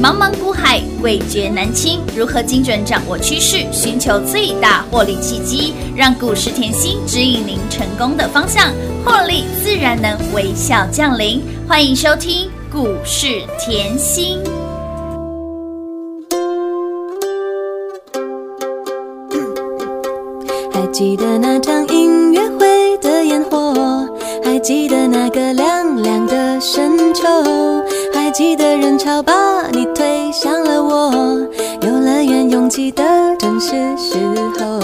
茫茫股海，味觉难清。如何精准掌握趋势，寻求最大获利契机，让股市甜心指引您成功的方向，获利自然能微笑降临。欢迎收听股市甜心。还记得那场音乐会的烟火，还记得那个凉凉的深秋，还记得人潮把你推向了我，游乐园拥挤的正是时候，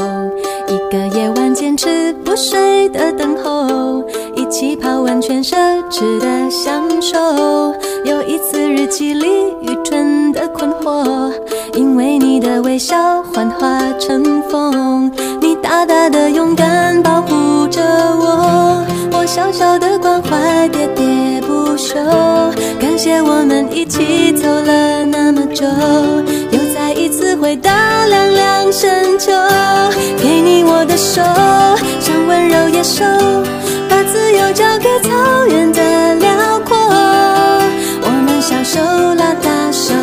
一个夜晚坚持不睡的等候，一起泡温泉奢侈的享受，有一次日记里愚蠢的困惑，因为你的微笑幻化成风，你大大的勇敢保护着我，我小小的关怀喋喋不休，感谢我们一起走了又再一次回到凉凉深秋，给你我的手，像温柔野兽，把自由交给草原的辽阔。我们小手拉大手，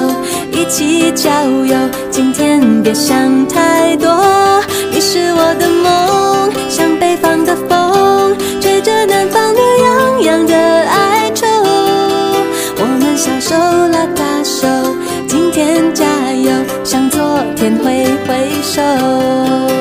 一起郊游。今天别想太多，你是我的梦，像北方的风，吹着南方暖洋洋的哀愁。我们小手拉大回首。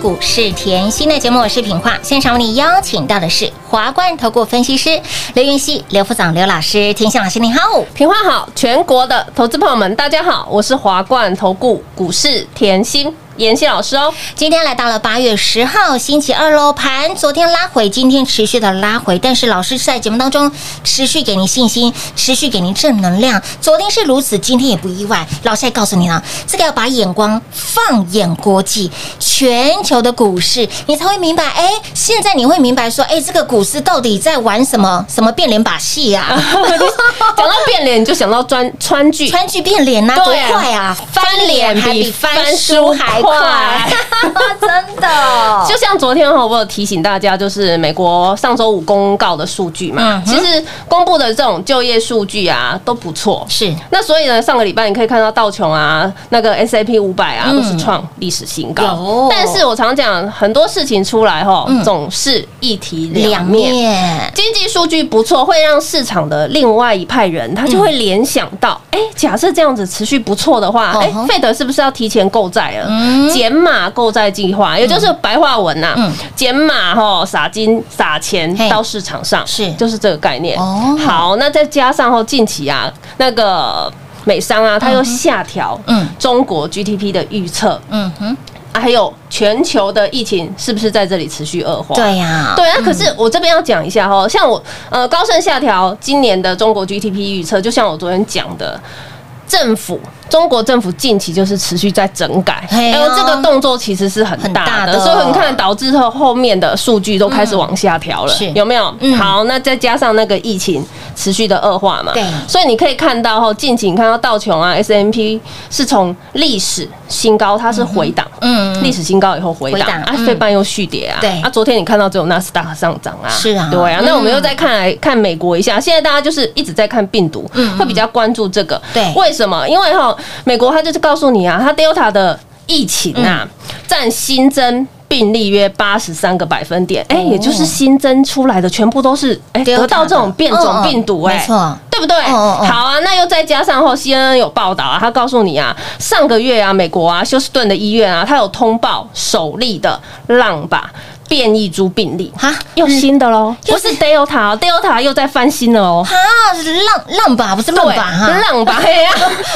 股市甜心的节目，我是品化。现场为你邀请到的是华冠投顾分析师刘云熙、刘副总、刘老师，甜心老师你好。平化好，全国的投资朋友们，大家好，我是华冠投顾股市甜心妍希老师哦。今天来到了八月十号星期二喽，盘昨天拉回，今天持续的拉回，但是老师在节目当中持续给您信心，持续给您正能量。昨天是如此，今天也不意外。老师还告诉你了，这个要把眼光放眼国际，全球的股市，你才会明白。哎，现在你会明白说，哎，这个股市到底在玩什么什么变脸把戏呀、讲到变脸，你就想到川川剧，川剧变脸呐、多快啊！翻脸还比比翻书还快。真的，就像昨天哈，我有提醒大家，就是美国上周五公告的数据嘛，嗯其实公布的这种就业数据啊都不错。是那所以呢，上个礼拜你可以看到道琼啊，那个 S A P 五百啊，嗯都是创历史新高有。但是我常讲，很多事情出来哈嗯，总是一体两两面。面，经济数据不错，会让市场的另外一派人，他就会联想到，哎、假设这样子持续不错的话，哎、费德是不是要提前购债了？嗯。减码购债计划，也就是白话文呐、嗯。减码吼撒金撒钱到市场上，是。就是这个概念。哦。好，那再加上后近期啊，那个美商啊，它又下调嗯。中国 GDP 的预测，嗯哼，啊还有全球的疫情是不是在这里持续恶化？对呀，对啊，可是我这边要讲一下哈，像我呃高盛下调今年的中国 GDP 预测，就像我昨天讲的，政府中国政府近期就是持续在整改，嘿啊然后这个动作其实是很很大的，大的所以你看导致后后面的数据都开始往下调了，是。有没有？嗯？好，那再加上那个疫情持续的恶化嘛，对。所以你可以看到后近期你看到道琼啊 S M P 是从历史新高，它是回档，嗯历史新高以后回回档，啊，档嗯。费半又续跌啊，对。啊，昨天你看到只有纳斯达克上涨啊，是啊。对啊，嗯那我们又再看来看美国一下，现在大家就是一直在看病毒，会比较关注这个，嗯对。为什么？因为哈，美国它就是告诉你啊，它 Delta 的疫情啊，占新增。病例约八十三个百分点，哎、也就是新增出来的全部都是哎得到这种变种病毒、哎、没错，对不对？好啊，那又再加上后 CNN 有报道啊，他告诉你啊，上个月啊，美国啊休斯顿的医院啊，他有通报首例的浪靶变异株病例，哈又新的喽，不是 Delta 哦 Delta 又在翻新了哦。哈是浪浪吧，不是论吧哈，浪吧，嘿呀，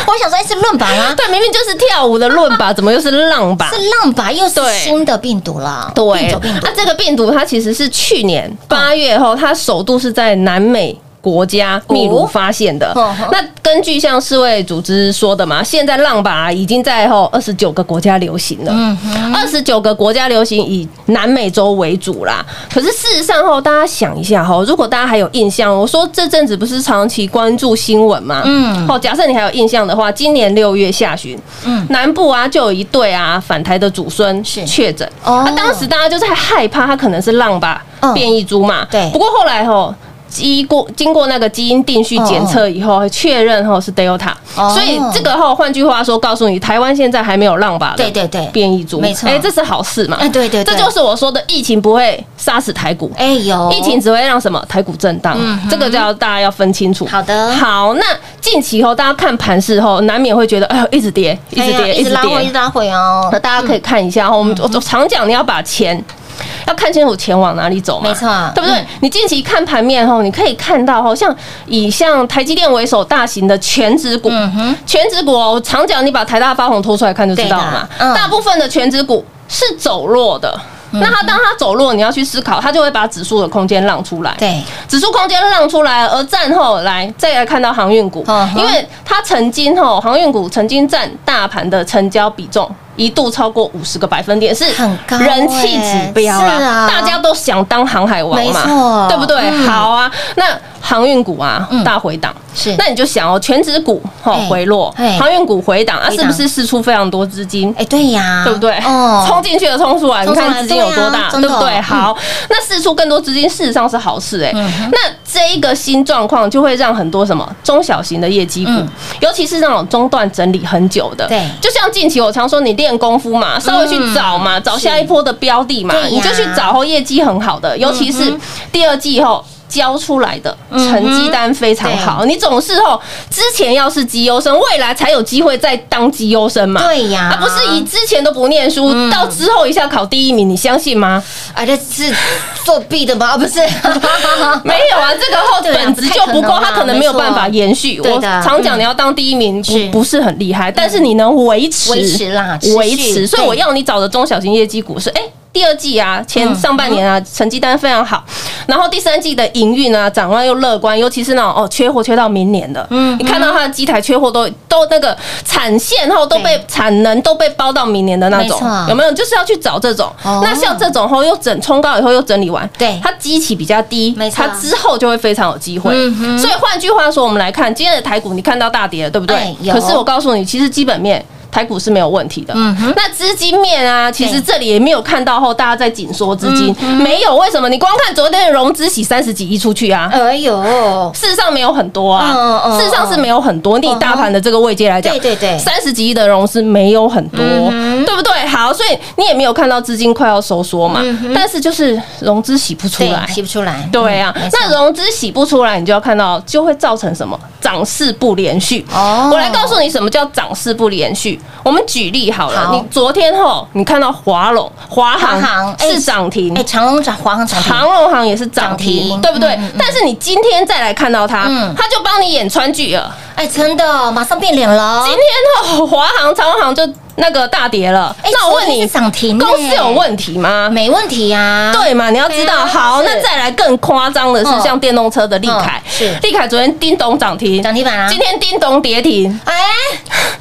我想说哎是论吧吗？对，明明就是跳舞的论吧，怎么又是浪吧？是浪吧，又是新的病毒了，对病毒那，，这个病毒它其实是去年八月后，它首度是在南美。国家秘鲁发现的。那根据像世卫组织说的嘛，现在浪靶已经在后二十九个国家流行了，嗯，二十九个国家流行以南美洲为主啦。可是事实上后，大家想一下哈，如果大家还有印象，我说这阵子不是长期关注新闻嘛？嗯。好，假设你还有印象的话，今年六月下旬，嗯。南部啊就有一对啊返台的祖孙是。确诊，哦。那当时大家就在害怕他可能是浪靶嗯。变异株嘛，对。不过后来吼。经过经过那个基因定序检测以后，确认后是 Delta，哦。所以这个后换句话说，告诉你台湾现在还没有浪靶的对对对。变异株，没错。哎，这是好事嘛？哎对对对。这就是我说的疫情不会杀死台股，哎有疫情只会让什么台股震荡。这个就要大家要分清楚。好的。好，那近期后大家看盘势后，难免会觉得，哎呦，一直跌，一直跌，一直拉回，一直。拉回哦。那，大家可以看一下哈，我们我我常讲，你要把钱要看清楚钱往哪里走嘛，没错对不对嗯？你近期看盘面后，你可以看到哈，像以像台积电为首大型的全指股，全指股哦，我常讲，你把台大发红拖出来看就知道了嘛嗯。大部分的全指股是走弱的。那它当它走弱，你要去思考，它就会把指数的空间让出来。对，指数空间让出来，而战后来再来看到航运股。因为它曾经吼航运股曾经占大盘的成交比重一度超过五十个百分点，是人气指标啦。大家都想当航海王嘛，对不对？嗯。好啊，那航运股啊嗯。大回档，是。那你就想哦，全指股哈哎回落。哎，航运股回档啊，是不是释出非常多资金？哎对呀，对不对？哦，冲进去的冲出来，你看资金有多大，对不对？嗯。好，那释出更多资金，事实上是好事哎。嗯。那这一个新状况就会让很多什么中小型的业绩股嗯，尤其是那种中段整理很久的，对。嗯就像近期我常说，你练功夫嘛，稍微去找嘛，找下一波的标的嘛你就去找后业绩很好的，尤其是嗯第二季后。交出来的成绩单非常好，你总是哦，之前要是绩优生，未来才有机会再当绩优生嘛。对呀啊，不是以之前都不念书，嗯到之后一下考第一名，你相信吗？啊，这是作弊的吗？啊 不是，没有啊，这个后本质就不够，他可能没有办法延续。我常讲，你要当第一名不不是很厉害，但是你能维持维持啦维持。所以我要你找的中小型业绩股是哎。第二季啊，前嗯上半年啊，成绩单非常好，然后第三季的营运啊，展望又乐观，尤其是那种哦，缺货缺到明年的，嗯你看到它的机台缺货都都那个产线后都被对产能都被包到明年的那种有没有？就是要去找这种。哦。那像这种后又整冲高以后又整理完，对。它基期比较低，没错。它之后就会非常有机会。嗯所以换句话说，我们来看今天的台股，你看到大跌了，对不对？可是我告诉你，其实基本面台股是没有问题的。嗯哼那资金面啊，其实对这里也没有看到后大家在紧缩资金，没有。为什么？你光看昨天的融资洗三十几亿出去啊，哎呦，事实上没有很多啊，嗯嗯事实上是没有很多。你以大盘的这个位阶来讲，对对对三十几亿的融资没有很多，嗯对不对？好，所以你也没有看到资金快要收缩嘛，但是就是融资洗不出来对，。洗不出来，对啊嗯没，错那融资洗不出来，你就要看到就会造成什么涨势不连续。哦我来告诉你什么叫涨势不连续。我们举例好了，好你昨天后你看到华龙、华华航是涨停哎，，长隆涨，华航涨停，长龙行也是涨涨停，停对不对嗯嗯嗯？但是你今天再来看到它嗯，它就帮你演川剧了。哎，真的马上变脸了今。天哦，华航、长龙行就那个大跌了。哎那我问你，公司有问题吗？没问题啊，对嘛？你要知道，啊好，那再来更夸张的嗯是，像电动车的利凯嗯，是利凯昨天叮咚涨停，涨停板啊今天叮咚跌停。哎，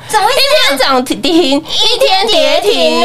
怎么一天涨停，一天跌停。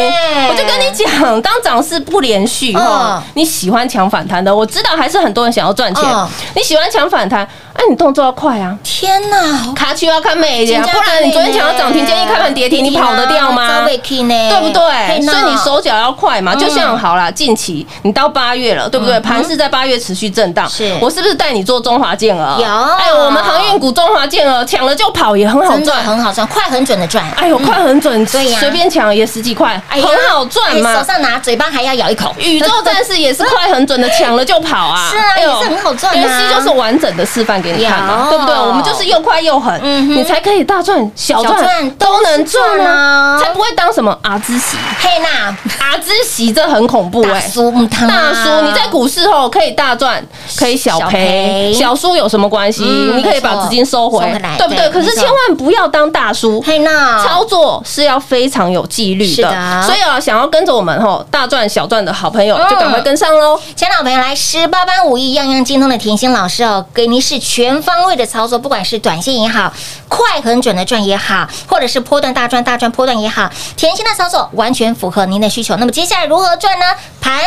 我就跟你讲，当涨势不连续嗯哈，你喜欢抢反弹的，我知道还是很多人想要赚钱嗯。你喜欢抢反弹，哎，你动作要快啊。天哪！卡区要看美一点啊，真的不然你昨天抢到涨停，今天一开盘跌停，你跑得掉吗？对不对？所以你手脚要快嘛，嗯就像好啦，近期你到八月了，对不对？盘是在八月持续震荡，是我是不是带你做中华健儿？有哎，我们航运股中华健儿抢了就跑，也很好赚。很好赚，快很准的赚。哎呦，快很准，对呀随便抢也十几块，哎很好赚嘛手。上拿，嘴巴还要咬一口。宇宙战士也是快很准的，抢了就跑啊！是啊也是很好赚啊妍希就是完整的示范给你看嘛，对不对？我们就是又快又狠，你才可以大赚小小赚赚都能赚啊，啊才不会当什么阿兹喜。嘿娜，阿兹喜这很恐怖大哎、叔母汤啊大叔，你在股市后可以大赚，可以小小赔，小输有什么关系？嗯你可以把资金收回。来，对不对？可是千万不要当大叔。嘿娜，操作是要非常有纪律的，所以啊，想要跟着我们吼大赚小赚的好朋友，嗯。就赶快跟上喽。亲爱的好朋友，来十八般武艺，样样精通的甜心老师哦，给您是全方位的操作，不管是短线也好，快很准的赚也好，或者是波段大赚大赚波段也好，甜心的操作完全符合您的需求。那么接下来如何赚呢？盘。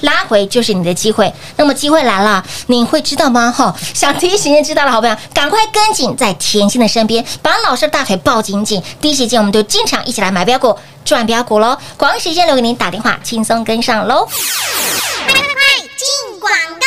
拉回就是你的机会，那么机会来了，你会知道吗？哈，想第一时间知道的好朋友，赶快跟紧在甜心的身边，把老师的大腿抱紧紧，第一时间我们就进场一起来买标股、赚标股喽！广告时间留给您打电话，轻松跟上喽。快快快进广告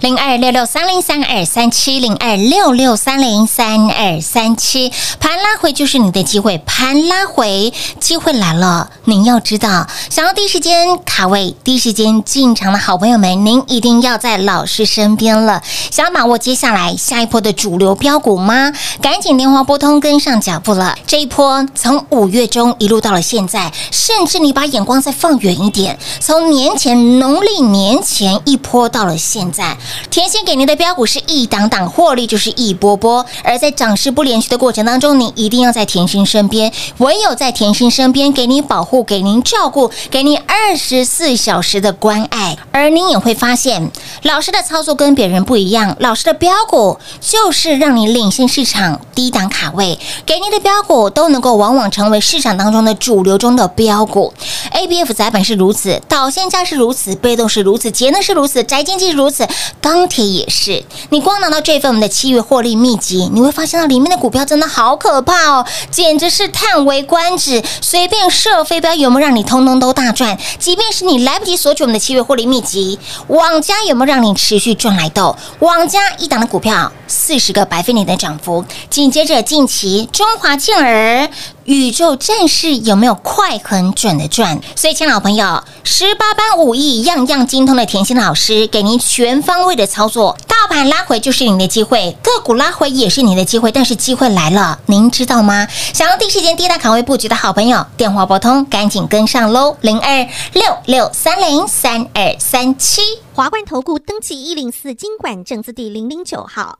零二六六三零三二三七零二六六三零三二三七，盘拉回就是你的机会，盘拉回机会来了，您要知道，想要第一时间卡位、第一时间进场的好朋友们，您一定要在老师身边了。想要把握接下来下一波的主流标股吗？赶紧电话拨通，跟上脚步了。这一波从五月中一路到了现在，甚至你把眼光再放远一点，从年前农历年前一波到了现在，甜心给您的标股是一档档获利就是一波波，而在涨势不连续的过程当中，您一定要在甜心身边，唯有在甜心身边给您保护、给您照顾、给您二十四小时的关爱，而您也会发现，老师的操作跟别人不一样，老师的标股就是让你领先市场，低档卡位，给您的标股都能够往往成为市场当中的主流中的标股。A B F 窄板是如此，导线价是如此，被动是如此，节能是如此，宅经济是如此，钢铁也是。你光拿到这份我们的七月获利秘籍，你会发现到里面的股票真的好可怕哦，简直是叹为观止。随便射飞镖有没有让你通通都大赚？即便是你来不及索取我们的七月获利秘籍，网家有没有让你持续赚来豆？网家一档的股票四十个百分点的涨幅，紧接着近期中华健儿。宇宙战士有没有快很准的赚？所以，亲爱的朋友，十八般武艺样样精通的甜心老师，给您全方位的操作。大盘拉回就是你的机会，个股拉回也是你的机会。但是机会来了，您知道吗？想要第一时间低档卡位布局的好朋友，电话拨通，赶紧跟上喽！零二六六三零三二三七。华冠投顾登记一零四经管证字第零零九号。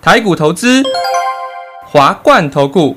台股投资，华冠投顾。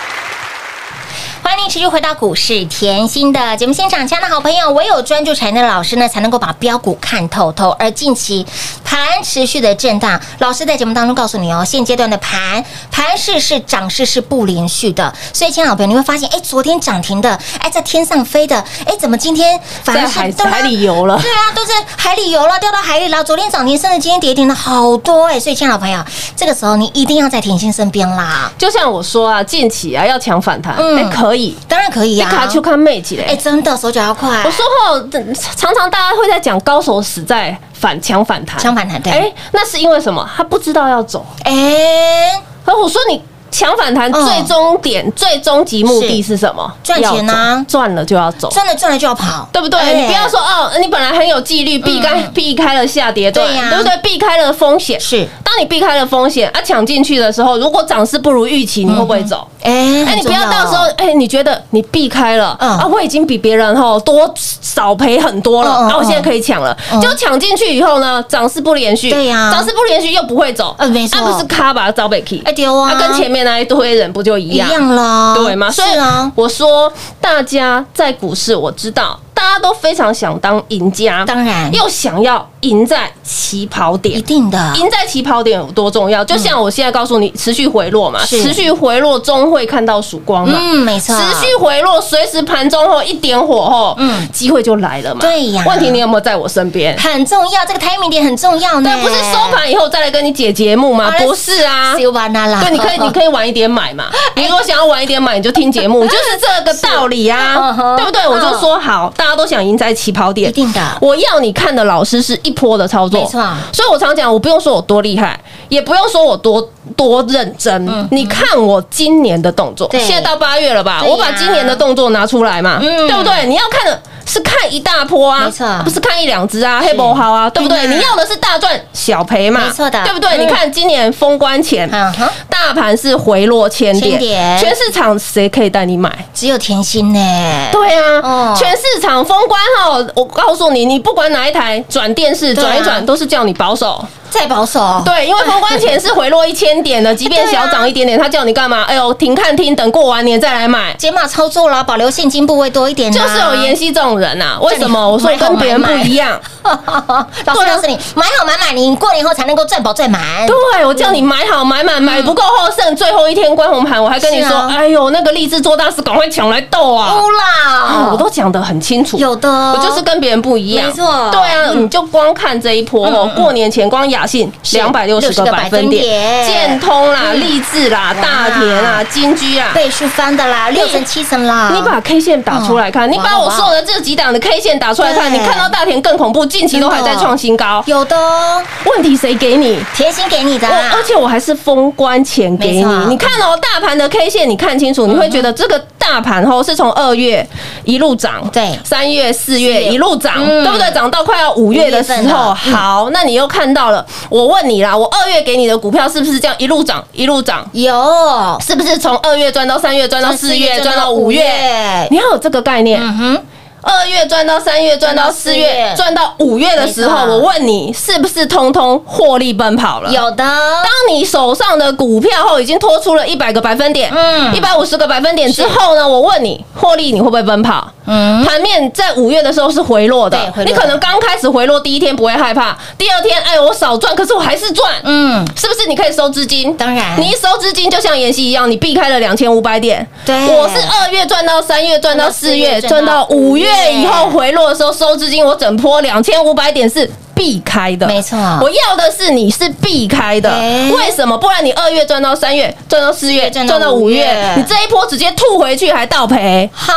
欢迎你持续回到股市甜心的节目现场，亲爱的好朋友，唯有专注产业的老师呢，才能够把标股看透透。而近期盘持续的震荡，老师在节目当中告诉你哦，现阶段的盘盘势是涨势是不连续的，所以，亲爱的好朋友，你会发现，哎，昨天涨停的，哎，在天上飞的，哎，怎么今天反而在海海里游了对啊，都在海里游了，掉到海里了。昨天涨停，甚至今天跌停的好多哎，所以，亲爱的好朋友，这个时候你一定要在甜心身边啦。就像我说啊，近期啊要抢反弹，嗯哎，可以，当然可以呀、你卡去看妹子哎，嘞。真的手脚要快。我说后，常常大家会在讲高手死在反强反弹，强反弹对哎，那是因为什么？他不知道要走。哎，而我说你抢反弹嗯。最终点、最终极目的是什么？赚钱啊。赚了就要走。赚了赚了就要跑，对不对？哎。你不要说哦，你本来很有纪律，避开避开了下跌段，对呀。对不对？避开了风险。是，当你避开了风险啊，抢进去的时候，如果涨势不如预期，你会不会走？哎，哎，你不要到时候，哎，你觉得你避开了嗯。啊，我已经比别人哈多少赔很多了，啊，我现在可以抢了。嗯。就抢进去以后呢，涨势不连续，对呀。涨势不连续又不会走，呃没错。啊，不是卡吧招北 key，哎丢啊跟前面那一堆人不就一一样？对吗？所以我说大家在股市，我知道大家都非常想当赢家，当然又想要赢在起跑点。一。定的，赢在起跑点有多重要？就像我现在告诉你，持续回落嘛，持续回落终会看到曙光嘛。嗯，没错，持续回落，随时盘中后一点火后，嗯。嗯，机会就来了嘛。对呀。问题你有没有在我身边？很重要，这个 timing 点很重要呢，对，不是收盘以后再来跟你解节目吗？不是啊，啦，对，你可以，你可以晚一点买嘛。你如果想要晚一点买，你就听节目，就是这个道理嗯啊，对不对？我就说好，大家都想赢在起跑点，一定的。我要你看的老师是一波的操作，没错所以我常讲，我不用说我多厉害，也不用说我多多认真。你看我今年的动作，现在到八月了吧？我把今年的动作拿出来嘛，嗯对不对？你要看的。是看一大波啊，没错。不是看一两只啊，黑波好啊，对不对？你要的是大赚小赔嘛，没错的对不对？嗯你看今年封关前，嗯，大盘是回落千点，全市场谁可以带你买？只有甜心呢，对啊，哦。全市场封关后，我告诉你，你不管哪一台转电视转一转，都是叫你保守。再保守，对，因为封关前是回落一千点的，即便小涨一点点，他叫你干嘛？哎呦，停看听，等过完年再来买。解码操作啦，保留现金部位多一点啊，就是有妍希这种人呐、为什么？我说跟别人不一样。老师告诉你，买好买满，你过年后才能够赚饱赚满。对，我叫你买好买满，买不够后剩最后一天关红盘，我还跟你说，啊哎呦，那个励志做大事，赶快抢来斗啊！乌啦啊，我都讲得很清楚。有的，我就是跟别人不一样，没错对啊，你就光看这一波哦，过年前光雅信是两百六十个百分点，60个百分点建通啦、立志啦、大田啦、金居啊。倍数翻的啦，六成七成啦。你把 K 线打出来看，嗯你把我所有的这几档的 K 线打出来看，你看到大田更恐怖，近期都还在创新高。有的哦，问题谁给你？甜心给你的。而且我还是封关前给你，你看哦，大盘的 K 线你看清楚，你会觉得这个大盘后是从二月一路涨，对三月、四月一路涨，嗯对不对？涨到快要五月的时候，好，那你又看到了，我问你啦，我二月给你的股票是不是这样一路涨一路涨？有是不是从二月赚到三月，赚到四月，赚到五月？你要有这个概念。嗯哼，二月赚到三月，赚到四月，赚到五月的时候，我问你，是不是通通获利奔跑了？有的，当你手上的股票后已经拖出了一百个百分点，嗯嗯，一百五十个百分点之后呢，我问你，获利你会不会奔跑？嗯，盘面在五月的时候是回落的你可能刚开始回落第一天不会害怕，第二天哎我少赚，可是我还是赚，嗯，是不是？你可以收资金，当然你一收资金就像妍希一样，你避开了两千五百点。对我是二月赚到三月，赚到四月，赚到五月以后回落的时候收资金，我整波两千五百点是。避开的，没错。我要的是你是避开的。哎，为什么？不然你二月赚到三月，赚到四月，赚到五五月月，你这一波直接吐回去还倒赔，好，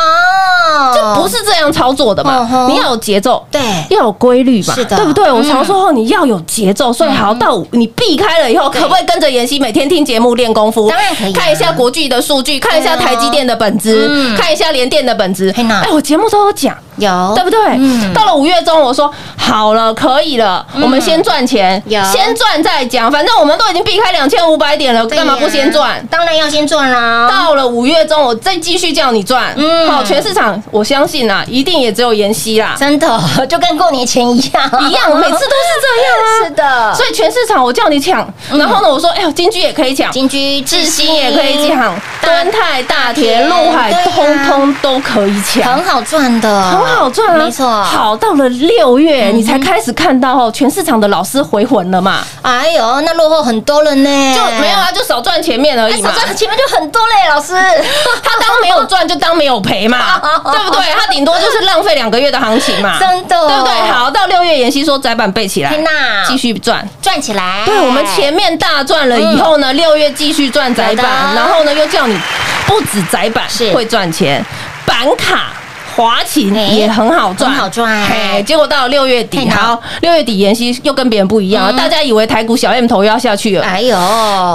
就不是这样操作的嘛？你要有节奏，对。要有规律嘛，是的。对不对？我嗯。常说哦，你要有节奏，所以好到你避开了以后，可不可以跟着妍希每天听节目练功夫？当然可以啊。看一下国际的数据，看一下台积电的本质嗯，看一下联电的本质。哎，我节目都有讲。有。对不对？嗯。到了五月中，我说好了，可以了，我们先赚钱，有先赚再讲。反正我们都已经避开两千五百点了，干嘛不先赚？当然要先赚啦。到了五月中，我再继续叫你赚。嗯好，全市场我相信啊，一定也只有妍希啦，真的 就跟过年前一样，一样，每次都是这样啊。是的，所以全市场我叫你抢，然后呢，我说哎呦，金居也可以抢，金居智新也可以抢，敦泰、大田、陆海啊通通都可以抢很。好赚的，很好赚啊，没错。好，到了六月，你才开始看到哦，全市场的老师回魂了嘛？哎呦，那落后很多了呢，就没有啊，就少赚前面而哎，已嘛少。赚前面就很多嘞，老师。他当没有赚就当没有赔嘛，对不对？他顶多就是浪费两个月的行情嘛，真的对不对？好，到六月，妍希说窄板背起来天，哪，继续赚。赚起来。对，我们前面大赚了以后呢，六月继续赚窄板，然后呢又叫你不止窄板是会赚钱，板卡。华勤哎也很好赚，很好赚。嘿结果到了六月底，好。好，六月底妍希又跟别人不一样大家以为台股小 M 头又要下去了，哎呦，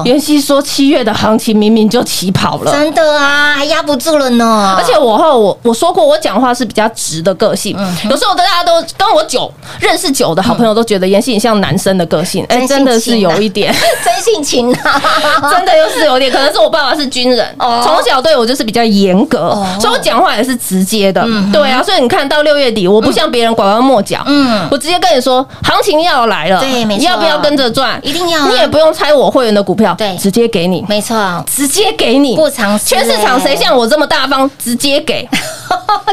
妍希说七月的行情明明就起跑了，真的啊，还压不住了呢。而且我后我我说过，我讲话是比较直的个性。嗯有时候大家都跟我久认识久的好朋友都觉得妍希很像男生的个性，哎，真的是有一点，真性情啊，真的又是有点。可能是我爸爸是军人，哦。从小对我就是比较严格哦，所以我讲话也是直接的。对啊，所以你看到六月底，我不像别人拐弯抹角，嗯。我直接跟你说，行情要来了，对没错。你要不要跟着赚？一定要啊。你也不用猜我会员的股票，对。直接给你。没错，直接给你，不藏私全市场谁像我这么大方，直接给？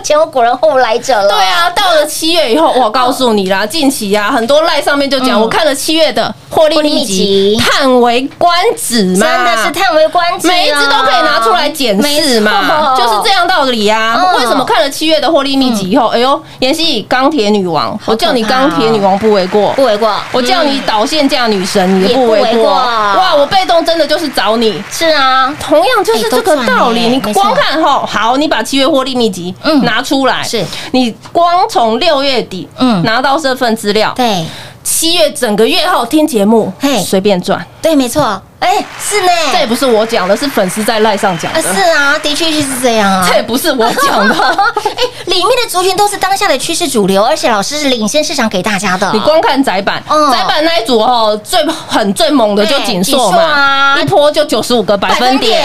前无古人后无来者了。对啊，到了七月以后，我告诉你啦，近期啊，很多赖上面就讲，嗯。我看了七月的获利秘秘籍。籍，叹为观止嘛，真的是叹为观止啊，每一只都可以拿出来检视嘛，就是这样道理啊。嗯。为什么看了七月的获利秘籍以后，哎呦，妍希钢铁女王，我叫你钢铁女王不为过。不为过。我叫你导线架女神也也不不为过，哇！我被动真的就是找你，是啊，同样就是这个道理，你光看后好，你把七月获利秘籍嗯。拿出来，是。你光从六月底嗯。拿到这份资料，对。七月整个月后听节目嘿，随便赚，对，没错。哎，是呢，这也不是我讲的，是粉丝在赖上讲是啊，的确是这样啊这。也不是我讲的。哎，里面的族群都是当下的趋势主流，而且老师是领先市场给大家的。你光看窄板，嗯窄板那一组哦，最很最猛的就哎锦硕嘛，一波就九十五个百分点。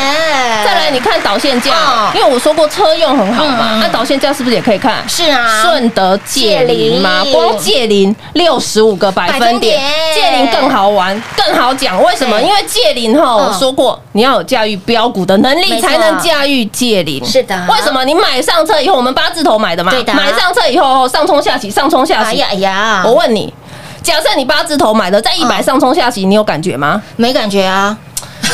再来，你看导线价嗯，因为我说过车用很好嗯嘛，那导线架是不是也可以看？是啊，顺德借林嘛，光借林六十五个百分点百分点，界林更好玩，更好讲。为什么？因为界林哈，嗯我说过，你要有驾驭标股的能力，才能驾驭界林。是的为什么？你买上车以后，我们八字头买的嘛，对的买上车以后上冲下起，上冲下起哎呀。哎呀，我问你，假设你八字头买的，在一百嗯上冲下起，你有感觉吗？没感觉啊。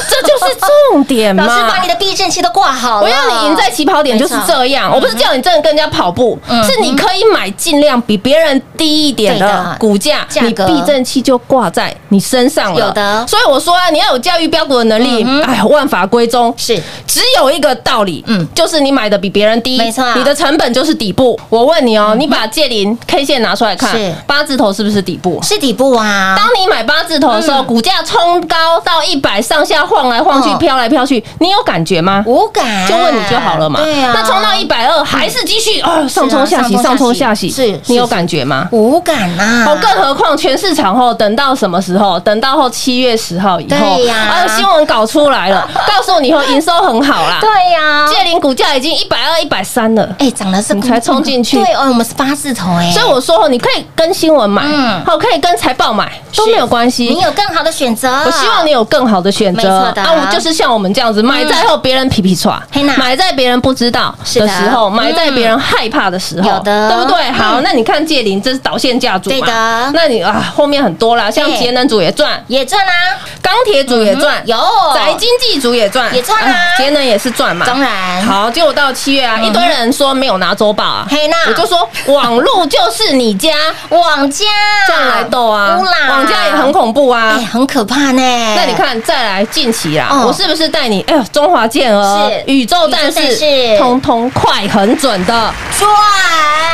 这就是重点嘛。老师把你的避震器都挂好了，我要你赢在起跑点就是这样，我不是叫你真的跟人家跑步，嗯是你可以买尽量比别人低一点的的。股价，你避震器就挂在你身上了。有的。所以我说啊，你要有教育标股的能力哎，万法归宗。是。只有一个道理，嗯。嗯，就是你买的比别人低，没错嗯你的成本就是底部。我问你哦，你把借零 K 线拿出来看是，八字头是不是底部？是底部啊。当你买八字头的时候，嗯。股价冲高到一百上下晃来晃去哦，飘来飘去，你有感觉吗？无感，就问你就好了嘛。对啊，那冲到一百二还是继续啊上冲下洗，上冲下洗是是你有感觉吗？无感啊。哦，更何况全市场后，等到什么时候？等到后七月十号以后，对呀啊，新闻搞出来了，告诉你以后营收很好啦。对呀，借零股价已经一百二、一百三了。哎，涨的是你才冲进去对哦，我们是八字头哎，所以我说哦，你可以跟新闻买，嗯好，可以跟财报买，都没有关系。你有更好的选择。我希望你有更好的选没择啊！我就是像我们这样子，买在后别人皮皮唰嘿呐，买在别人不知道的的时候，嗯买在别人害怕的时候，有的。对不对？好，嗯那你看借林，这是导线架组嘛？对的。那你啊，后面很多啦，像节能组也赚，也赚啊，钢铁组也赚，有。宅经济组也赚，也赚啊。节能也是赚嘛。当然。好，结果到七月啊，一堆人说没有拿周报啊，嘿那我就说网路就是你家。网家。这样来斗啊家也很恐怖啊哎，。很可怕呢。那你看，再来近期啦，哦我是不是带你？哎呦，中华健儿是、宇宙战士，士通通快很准的。赚，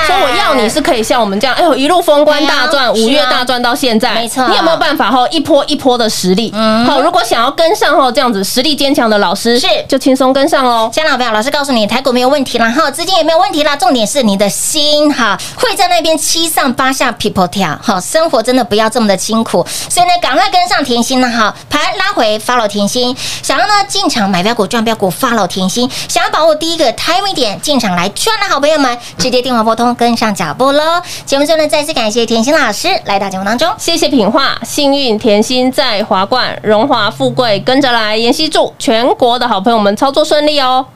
所以我要你是可以像我们这样，哎呦，一路封关大赚，五月大赚到现在，没错你有没有办法哈一波一波的实力？嗯好，如果想要跟上哈这样子实力坚强的老师，是就轻松跟上喽。家长朋友，老师告诉你，台股没有问题啦，哈，资金也没有问题啦，重点是你的心哈，会在那边七上八下 people 跳，好，生活真的不要这么的辛苦，所以呢，赶快跟上甜心了哈，盘拉回 follow 甜心，想要呢进场买标股赚标股 follow 甜心，想要把握第一个 timing 点进场来赚的好朋友们，直接电话拨通跟上脚步喽。节目最后呢，再次感谢甜心老师来到节目当中。谢谢品画，幸运甜心在华冠，荣华富贵跟着来。妍希祝全国的好朋友们操作顺利哦。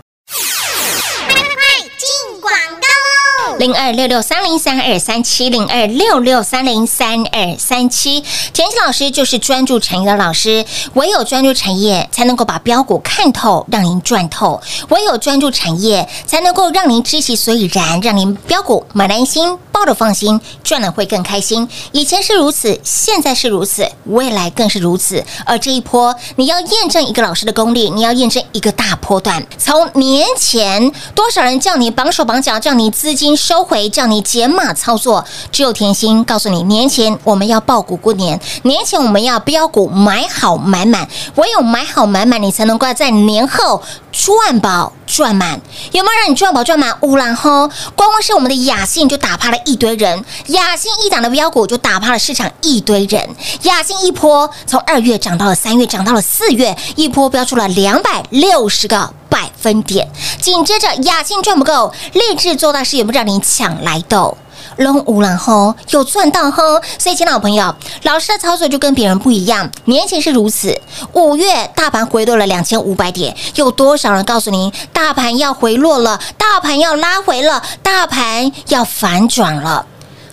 零二六六三零三二三七零二六六三零三二三七，田心老师就是专注产业的老师，唯有专注产业，才能够把标股看透，让您赚透；唯有专注产业，才能够让您知其所以然，让您标股买的安心，抱着放心，赚了会更开心。以前是如此，现在是如此，未来更是如此。而这一波，你要验证一个老师的功力，你要验证一个大波段。从年前，多少人叫你绑手绑脚，叫你资金收回，叫你减码操作，只有甜心告诉你，年前我们要爆股过年，年前我们要标股买好买满，唯有买好买满，你才能够在年后赚饱赚满。有没有让你赚饱赚满？乌兰吼，光光是我们的雅信就打趴了一堆人，雅信一档的标股就打趴了市场一堆人，雅信一波从二月涨到了三月，涨到了四月，一波标出了两百六十个。百分点，紧接着雅兴赚不够，立志做大事有没有让你抢来斗？龙五然后有赚到吼，所以亲爱的朋友，老师的操作就跟别人不一样。年前是如此，五月大盘回落了两千五百点，有多少人告诉您大盘要回落了，大盘要拉回了，大盘要反转了？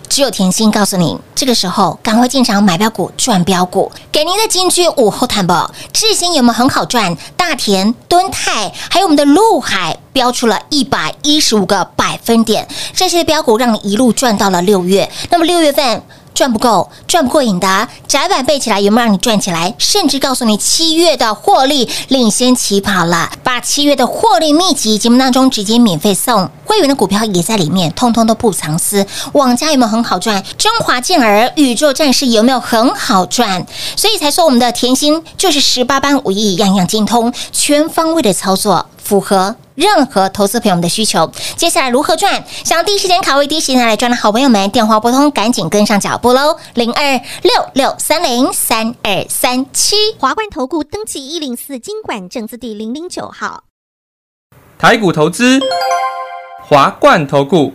只有甜心告诉您，这个时候赶快进场买标股赚标股。给您的金居午后谈不，智新有没有很好赚？大田、敦泰，还有我们的陆海，标出了一百一十五个百分点，这些标股让你一路赚到了六月。那么六月份。赚不够，赚不过瘾的，窄板背起来有没有让你赚起来？甚至告诉你七月的获利领先起跑了，把七月的获利秘籍节目当中直接免费送，会员的股票也在里面，通通都不藏私。网家有没有很好赚？中华健儿、宇宙战士有没有很好赚？所以才说我们的甜心就是十八般武艺，样样精通，全方位的操作，符合。任何投资朋友们的需求，接下来如何赚？想要第一时间卡位、第一时间来赚的好朋友们，电话拨通，赶紧跟上脚步喽！零二六六三零三二三七。华冠投顾登记一零四经管证字第零零九号。台股投资，华冠投顾。